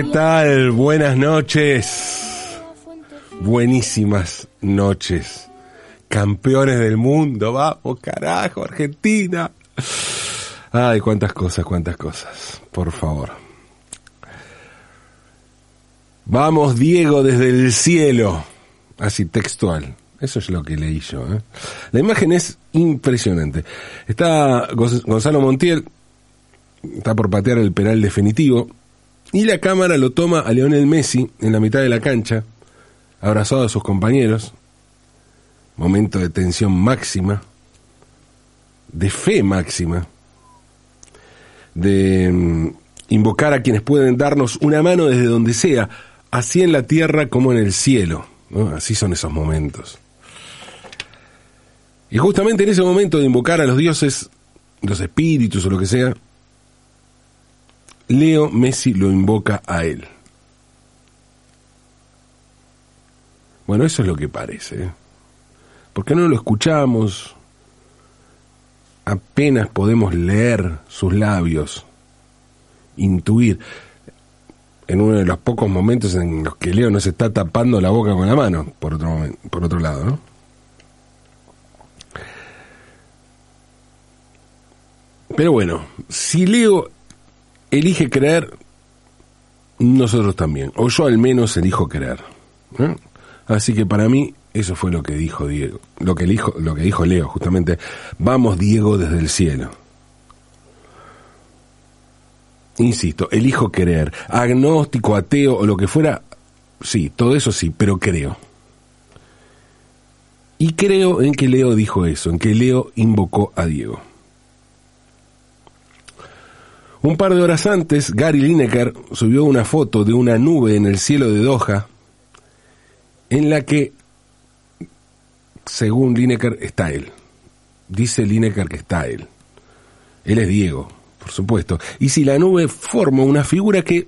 ¿qué tal? Buenas noches. Buenísimas noches. Campeones del mundo, vamos, carajo, Argentina. Ay, cuántas cosas, cuántas cosas. Por favor. Vamos, Diego, desde el cielo. Así, textual. Eso es lo que leí yo. ¿eh? La imagen es impresionante. Está Gonz- Gonzalo Montiel, está por patear el penal definitivo, y la cámara lo toma a Lionel Messi en la mitad de la cancha, abrazado a sus compañeros. Momento de tensión máxima, de fe máxima, de mm, invocar a quienes pueden darnos una mano desde donde sea, así en la tierra como en el cielo. Así son esos momentos. Y justamente en ese momento de invocar a los dioses, los espíritus o lo que sea, Leo Messi lo invoca a él. Bueno, eso es lo que parece. ¿eh? ¿Por qué no lo escuchamos? Apenas podemos leer sus labios, intuir. En uno de los pocos momentos en los que Leo no se está tapando la boca con la mano, por otro, por otro lado, ¿no? Pero bueno, si Leo elige creer, nosotros también. O yo al menos elijo creer. ¿no? Así que para mí, eso fue lo que dijo Diego. Lo que, dijo, lo que dijo Leo, justamente. Vamos, Diego, desde el cielo. Insisto, elijo creer. Agnóstico, ateo o lo que fuera, sí, todo eso sí, pero creo. Y creo en que Leo dijo eso, en que Leo invocó a Diego. Un par de horas antes, Gary Lineker subió una foto de una nube en el cielo de Doha, en la que, según Lineker, está él. Dice Lineker que está él. Él es Diego, por supuesto. Y si la nube forma una figura que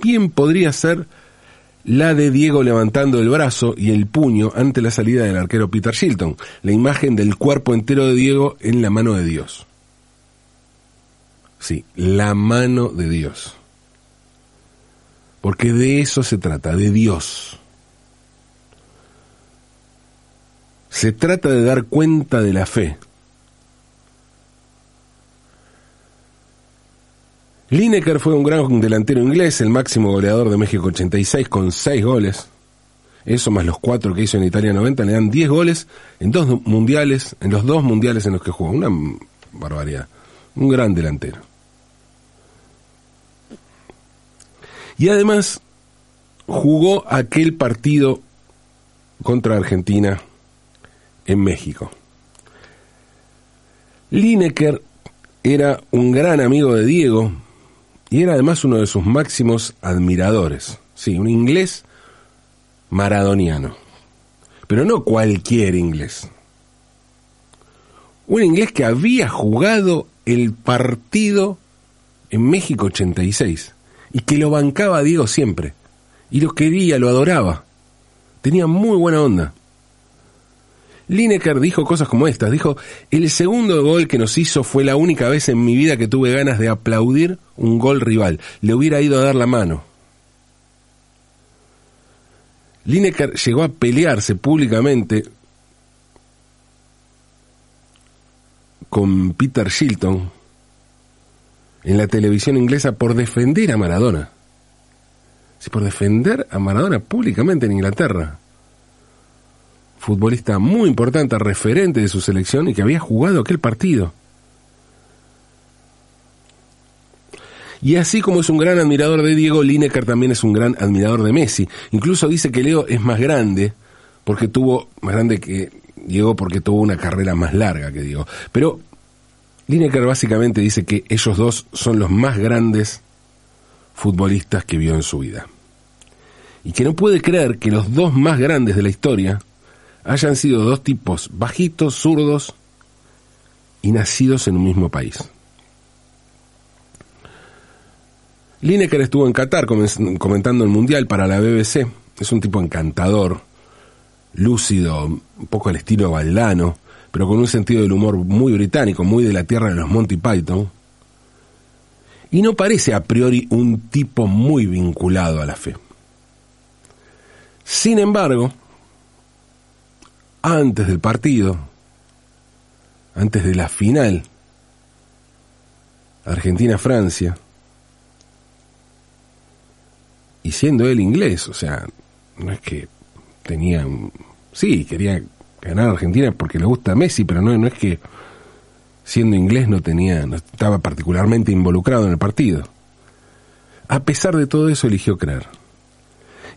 bien podría ser la de Diego levantando el brazo y el puño ante la salida del arquero Peter Shilton, la imagen del cuerpo entero de Diego en la mano de Dios. Sí, la mano de Dios. Porque de eso se trata, de Dios. Se trata de dar cuenta de la fe. Lineker fue un gran delantero inglés, el máximo goleador de México 86 con 6 goles. Eso más los 4 que hizo en Italia 90 le dan 10 goles en dos mundiales, en los dos mundiales en los que jugó. Una barbaridad. Un gran delantero. Y además jugó aquel partido contra Argentina en México. Lineker era un gran amigo de Diego y era además uno de sus máximos admiradores. Sí, un inglés maradoniano. Pero no cualquier inglés. Un inglés que había jugado el partido en México 86 y que lo bancaba a Diego siempre. Y lo quería, lo adoraba. Tenía muy buena onda. Lineker dijo cosas como estas. Dijo, el segundo gol que nos hizo fue la única vez en mi vida que tuve ganas de aplaudir un gol rival. Le hubiera ido a dar la mano. Lineker llegó a pelearse públicamente con Peter Shilton en la televisión inglesa por defender a Maradona. Sí, por defender a Maradona públicamente en Inglaterra. Futbolista muy importante, referente de su selección y que había jugado aquel partido. Y así como es un gran admirador de Diego, Lineker también es un gran admirador de Messi. Incluso dice que Leo es más grande porque tuvo, más grande que Diego porque tuvo una carrera más larga que Diego. Pero Lineker básicamente dice que ellos dos son los más grandes futbolistas que vio en su vida. Y que no puede creer que los dos más grandes de la historia hayan sido dos tipos bajitos, zurdos y nacidos en un mismo país. Lineker estuvo en Qatar comentando el Mundial para la BBC. Es un tipo encantador, lúcido, un poco al estilo Valdano, pero con un sentido del humor muy británico, muy de la tierra de los Monty Python. Y no parece a priori un tipo muy vinculado a la fe. Sin embargo, antes del partido, antes de la final, Argentina-Francia, y siendo él inglés, o sea, no es que tenía. Sí, quería ganar Argentina porque le gusta Messi, pero no, no es que siendo inglés no tenía, no estaba particularmente involucrado en el partido. A pesar de todo eso eligió creer.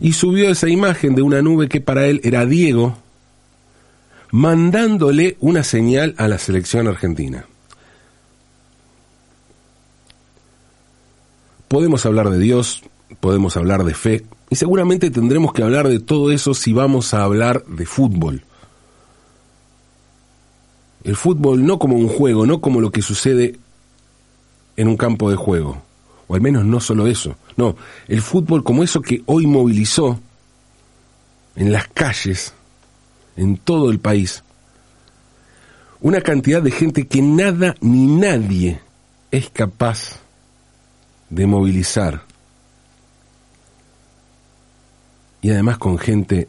Y subió esa imagen de una nube que para él era Diego, mandándole una señal a la selección argentina. Podemos hablar de Dios, podemos hablar de fe, y seguramente tendremos que hablar de todo eso si vamos a hablar de fútbol. El fútbol no como un juego, no como lo que sucede en un campo de juego, o al menos no solo eso, no, el fútbol como eso que hoy movilizó en las calles, en todo el país, una cantidad de gente que nada ni nadie es capaz de movilizar. Y además con gente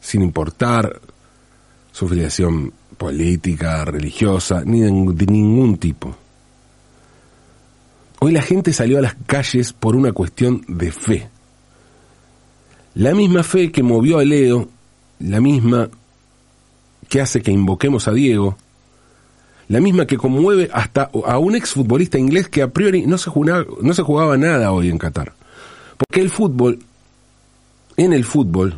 sin importar su filiación política, religiosa, ni de, ningún tipo. Hoy la gente salió a las calles por una cuestión de fe. La misma fe que movió a Leo, la misma que hace que invoquemos a Diego, la misma que conmueve hasta a un exfutbolista inglés que a priori no se, jugaba, no se jugaba nada hoy en Qatar. Porque el fútbol, en el fútbol,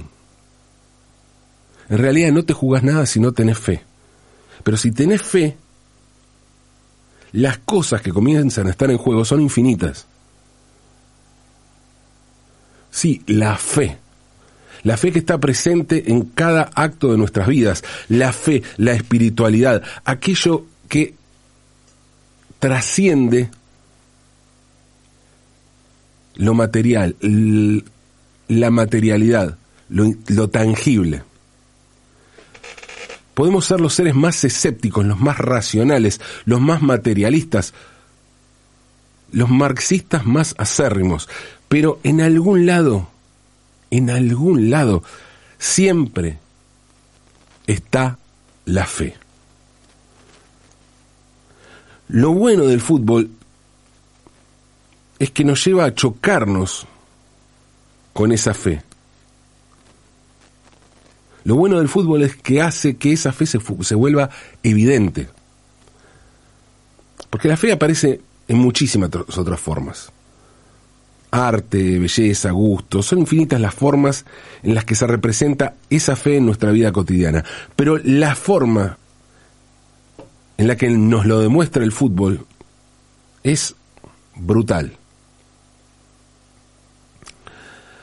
en realidad no te jugás nada si no tenés fe. Pero si tenés fe, las cosas que comienzan a estar en juego son infinitas. Sí, la fe. La fe que está presente en cada acto de nuestras vidas. La fe, la espiritualidad, aquello que trasciende lo material, la materialidad, lo, tangible. Podemos ser los seres más escépticos, los más racionales, los más materialistas, los marxistas más acérrimos, pero en algún lado, en algún lado, siempre está la fe. Lo bueno del fútbol es que nos lleva a chocarnos con esa fe. Lo bueno del fútbol es que hace que esa fe se, vuelva evidente. Porque la fe aparece en muchísimas otras formas. Arte, belleza, gusto, son infinitas las formas en las que se representa esa fe en nuestra vida cotidiana. Pero la forma en la que nos lo demuestra el fútbol es brutal.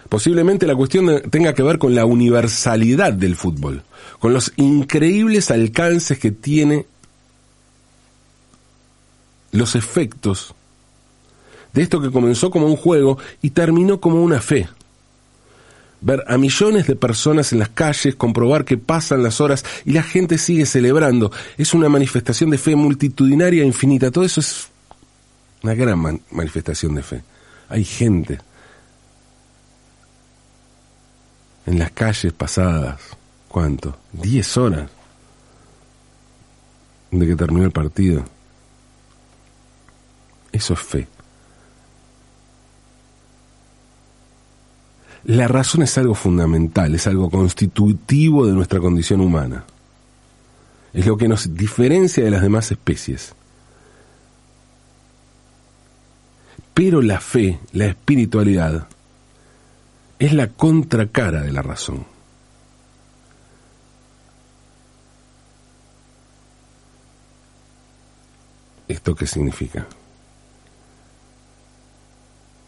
Posiblemente la cuestión tenga que ver con la universalidad del fútbol, con los increíbles alcances que tiene los efectos de esto que comenzó como un juego y terminó como una fe. Ver a millones de personas en las calles, comprobar que pasan las horas y la gente sigue celebrando, es una manifestación de fe multitudinaria e infinita. Todo eso es una gran manifestación de fe. Hay gente en las calles pasadas, ¿cuánto? Diez horas de que terminó el partido. Eso es fe. La razón es algo fundamental, es algo constitutivo de nuestra condición humana. Es lo que nos diferencia de las demás especies. Pero la fe, la espiritualidad, es la contracara de la razón. ¿Esto qué significa?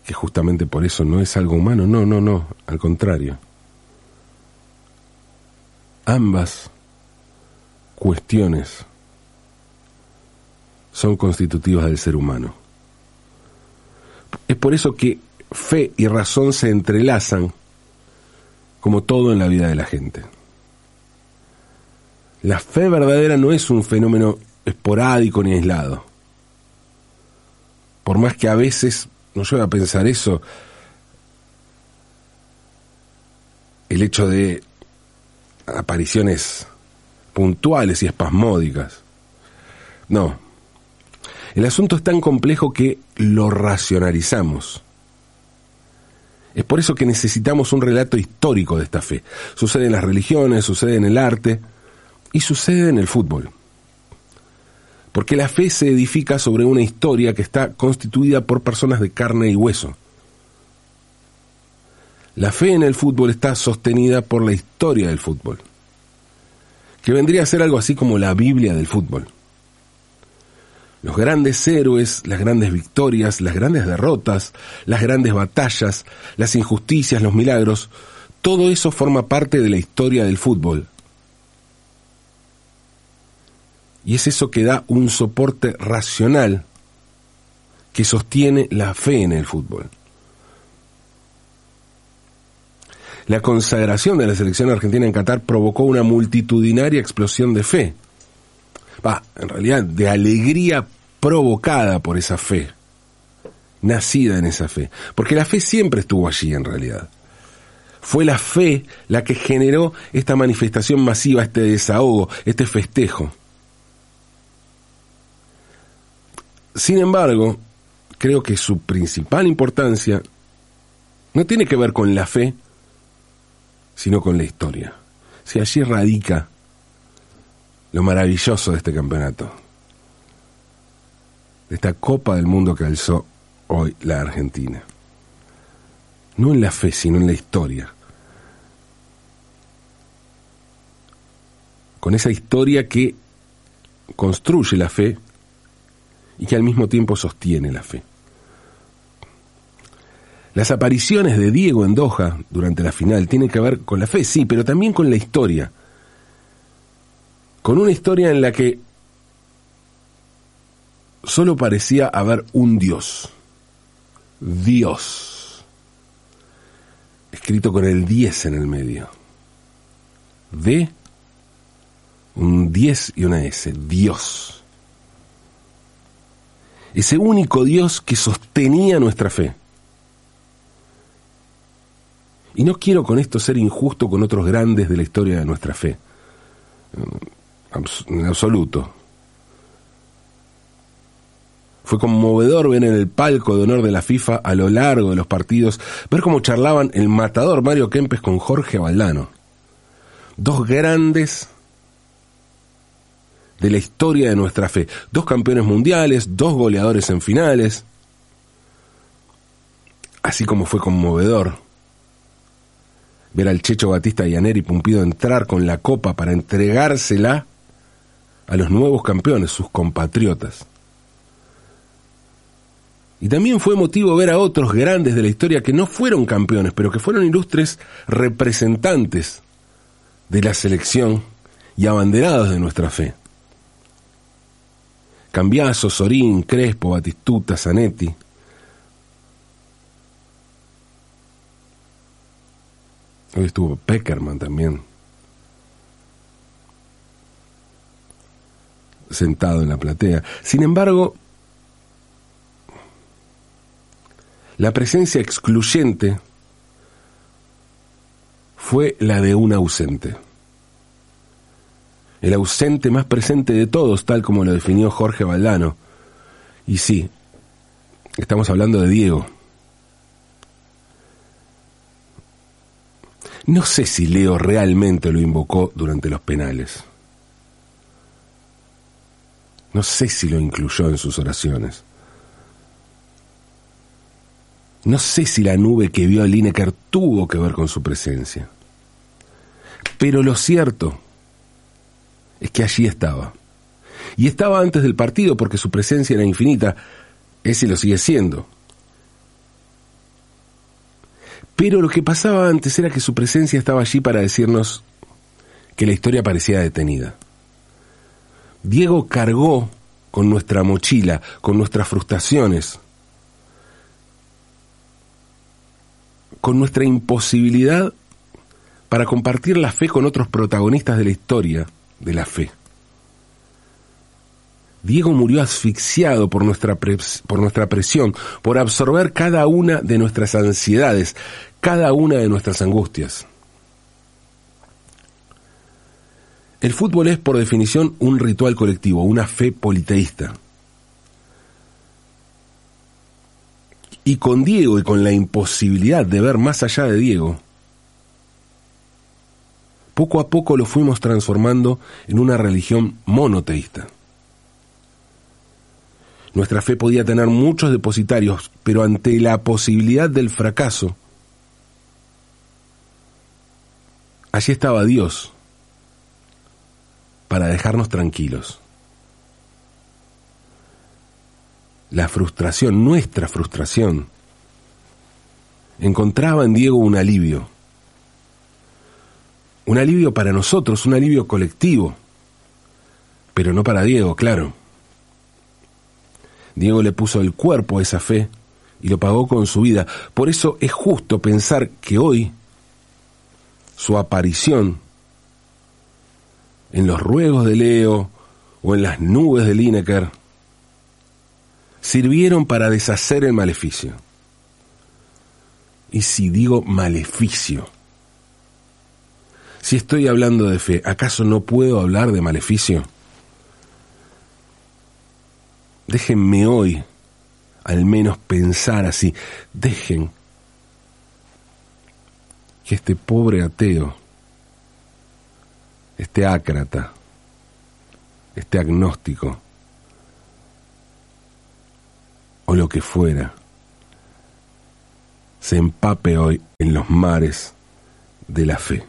Que justamente por eso no es algo humano, no, no, no, al contrario. Ambas cuestiones son constitutivas del ser humano. Es por eso que fe y razón se entrelazan como todo en la vida de la gente. La fe verdadera no es un fenómeno esporádico ni aislado. por más que a veces nos lleve a pensar eso, el hecho de apariciones puntuales y espasmódicas. No. El asunto es tan complejo que lo racionalizamos. Es por eso que necesitamos un relato histórico de esta fe. Sucede en las religiones, sucede en el arte y sucede en el fútbol. Porque la fe se edifica sobre una historia que está constituida por personas de carne y hueso. La fe en el fútbol está sostenida por la historia del fútbol, que vendría a ser algo así como la Biblia del fútbol. Los grandes héroes, las grandes victorias, las grandes derrotas, las grandes batallas, las injusticias, los milagros, todo eso forma parte de la historia del fútbol. Y es eso que da un soporte racional que sostiene la fe en el fútbol. La consagración de la selección argentina en Qatar provocó una multitudinaria explosión de fe. Va, en realidad, de alegría provocada por esa fe, nacida en esa fe. Porque la fe siempre estuvo allí en realidad. Fue la fe la que generó esta manifestación masiva, este desahogo, este festejo. Sin embargo, creo que su principal importancia no tiene que ver con la fe, sino con la historia. Si allí radica lo maravilloso de este campeonato, de esta Copa del Mundo que alzó hoy la Argentina. No en la fe, sino en la historia. Con esa historia que construye la fe y que al mismo tiempo sostiene la fe. Las apariciones de Diego en Doha durante la final tienen que ver con la fe, sí, pero también con la historia. Con una historia en la que solo parecía haber un Dios. Dios. Escrito con el 10 en el medio. D, un 10 y una S. Dios. Ese único Dios que sostenía nuestra fe. Y no quiero con esto ser injusto con otros grandes de la historia de nuestra fe. En absoluto. Fue conmovedor ver en el palco de honor de la FIFA a lo largo de los partidos, ver cómo charlaban el matador Mario Kempes con Jorge Valdano. Dos grandes de la historia de nuestra fe. Dos campeones mundiales, dos goleadores en finales. Así como fue conmovedor ver al Checho Batista y a Neri Pumpido entrar con la copa para entregársela a los nuevos campeones, sus compatriotas. Y también fue motivo ver a otros grandes de la historia que no fueron campeones, pero que fueron ilustres representantes de la selección y abanderados de nuestra fe. Cambiazo, Sorín, Crespo, Batistuta, Zanetti. Hoy estuvo Peckerman también. Sentado en la platea. Sin embargo, la presencia excluyente fue la de un ausente el ausente más presente de todos, tal como lo definió Jorge Valdano. Y sí, estamos hablando de Diego. No sé si Leo realmente lo invocó durante los penales. No sé si lo incluyó en sus oraciones. No sé si la nube que vio a Lineker tuvo que ver con su presencia. Pero lo cierto es que allí estaba. Y estaba antes del partido porque su presencia era infinita, ese lo sigue siendo. Pero lo que pasaba antes era que su presencia estaba allí para decirnos que la historia parecía detenida. Diego cargó con nuestra mochila, con nuestras frustraciones, con nuestra imposibilidad para compartir la fe con otros protagonistas de la historia de la fe. Diego murió asfixiado por nuestra, por nuestra presión, por absorber cada una de nuestras ansiedades, cada una de nuestras angustias. El fútbol es por definición un ritual colectivo, una fe politeísta. Y con Diego y con la imposibilidad de ver más allá de Diego, poco a poco lo fuimos transformando en una religión monoteísta. Nuestra fe podía tener muchos depositarios, pero ante la posibilidad del fracaso, allí estaba Dios para dejarnos tranquilos. La frustración, nuestra frustración, encontraba en Diego un alivio. Un alivio para nosotros, un alivio colectivo, pero no para Diego, claro. Diego le puso el cuerpo a esa fe y lo pagó con su vida. Por eso es justo pensar que hoy su aparición en los ruegos de Leo o en las nubes de Lineker sirvieron para deshacer el maleficio. Y si digo maleficio, si estoy hablando de fe, ¿acaso no puedo hablar de maleficio? Déjenme hoy al menos pensar así. Dejen que este pobre ateo, este ácrata, este agnóstico, o lo que fuera, se empape hoy en los mares de la fe.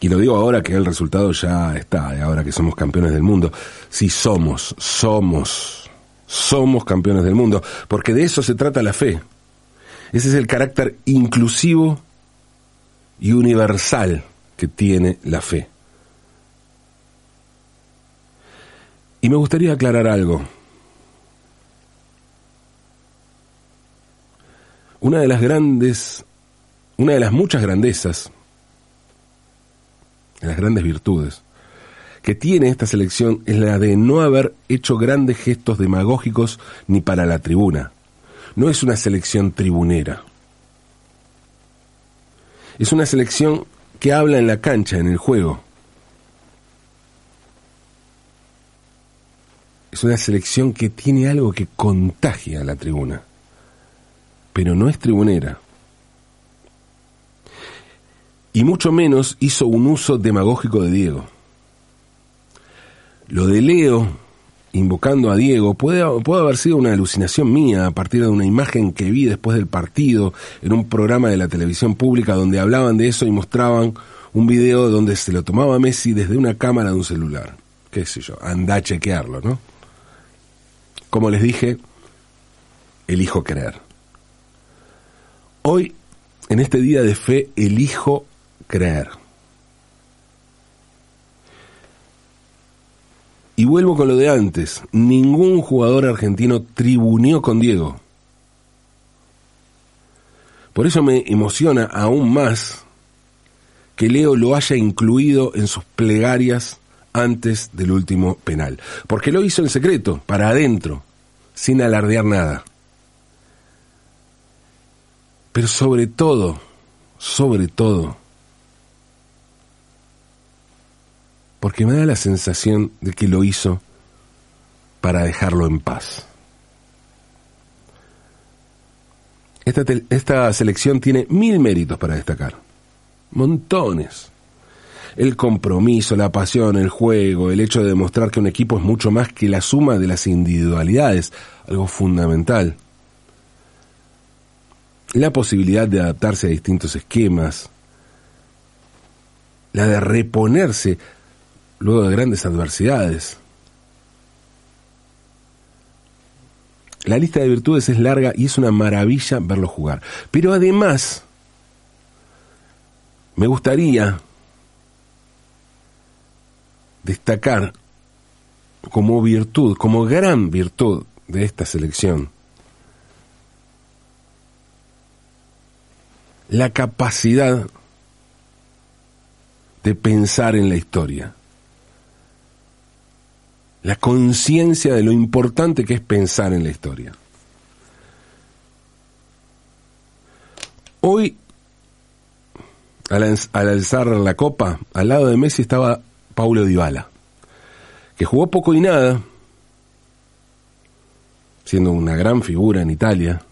Y lo digo ahora que el resultado ya está, ahora que somos campeones del mundo. Sí somos, somos, somos campeones del mundo, porque de eso se trata la fe. Ese es el carácter inclusivo y universal que tiene la fe. Y me gustaría aclarar algo. Una de las grandes, una de las muchas grandezas de las grandes virtudes que tiene esta selección es la de no haber hecho grandes gestos demagógicos ni para la tribuna. No es una selección tribunera. Es una selección que habla en la cancha, en el juego. Es una selección que tiene algo que contagia a la tribuna, pero no es tribunera y mucho menos hizo un uso demagógico de Diego. Lo de Leo, invocando a Diego, puede, puede haber sido una alucinación mía a partir de una imagen que vi después del partido en un programa de la televisión pública donde hablaban de eso y mostraban un video donde se lo tomaba Messi desde una cámara de un celular. Qué sé yo, anda a chequearlo, ¿no? Como les dije, elijo creer. Hoy, en este día de fe, elijo creer. Y vuelvo con lo de antes, ningún jugador argentino tribuneó con Diego. Por eso me emociona aún más que Leo lo haya incluido en sus plegarias antes del último penal. Porque lo hizo en secreto, para adentro, sin alardear nada. Pero sobre todo, sobre todo, porque me da la sensación de que lo hizo para dejarlo en paz. Esta, esta, selección tiene mil méritos para destacar. Montones. El compromiso, la pasión, el juego, el hecho de demostrar que un equipo es mucho más que la suma de las individualidades, algo fundamental. La posibilidad de adaptarse a distintos esquemas. La de reponerse luego de grandes adversidades. La lista de virtudes es larga y es una maravilla verlo jugar. Pero además, me gustaría destacar como virtud, como gran virtud de esta selección, la capacidad de pensar en la historia la conciencia de lo importante que es pensar en la historia. Hoy, al, alzar la copa, al lado de Messi estaba Paulo Dybala, que jugó poco y nada, siendo una gran figura en Italia,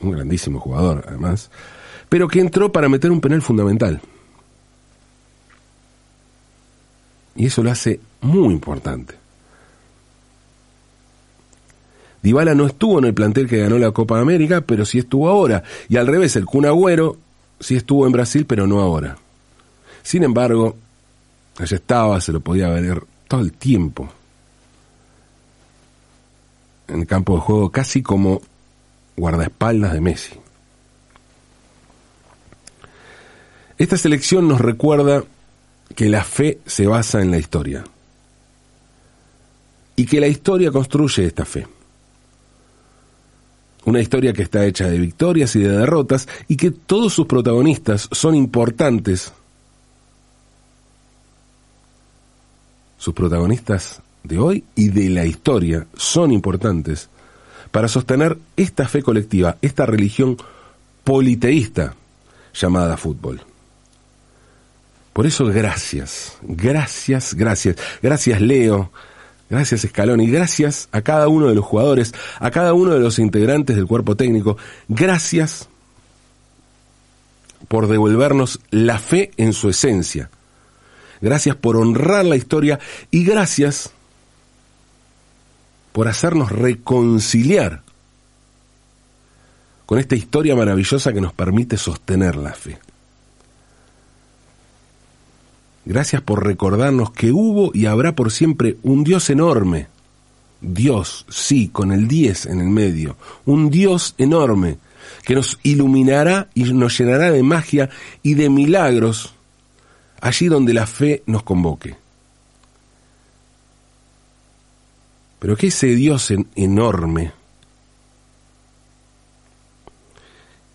un grandísimo jugador además, pero que entró para meter un penal fundamental. Y eso lo hace muy importante. Dybala no estuvo en el plantel que ganó la Copa de América, pero sí estuvo ahora. Y al revés, el Kun Agüero sí estuvo en Brasil, pero no ahora. Sin embargo, allá estaba, se lo podía ver todo el tiempo. En el campo de juego, casi como guardaespaldas de Messi. Esta selección nos recuerda que la fe se basa en la historia y que la historia construye esta fe. Una historia que está hecha de victorias y de derrotas y que todos sus protagonistas son importantes. Sus protagonistas de hoy y de la historia son importantes para sostener esta fe colectiva, esta religión politeísta llamada fútbol. Por eso gracias, gracias, gracias. Gracias Leo, gracias Scaloni, gracias a cada uno de los jugadores, a cada uno de los integrantes del cuerpo técnico. Gracias por devolvernos la fe en su esencia. Gracias por honrar la historia y gracias por hacernos reconciliar con esta historia maravillosa que nos permite sostener la fe. Gracias por recordarnos que hubo y habrá por siempre un Dios enorme. Dios, sí, con el 10 en el medio. Un Dios enorme que nos iluminará y nos llenará de magia y de milagros allí donde la fe nos convoque. Pero que ese Dios enorme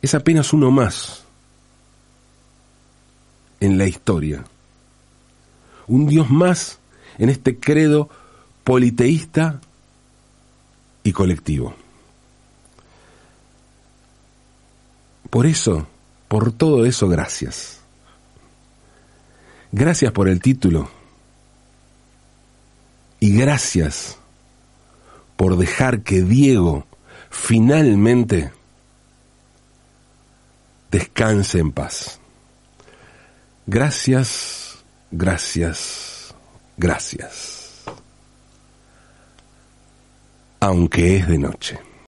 es apenas uno más en la historia un Dios más en este credo politeísta y colectivo. Por eso, por todo eso, gracias. Gracias por el título. Y gracias por dejar que Diego finalmente descanse en paz. Gracias gracias, gracias. Aunque es de noche.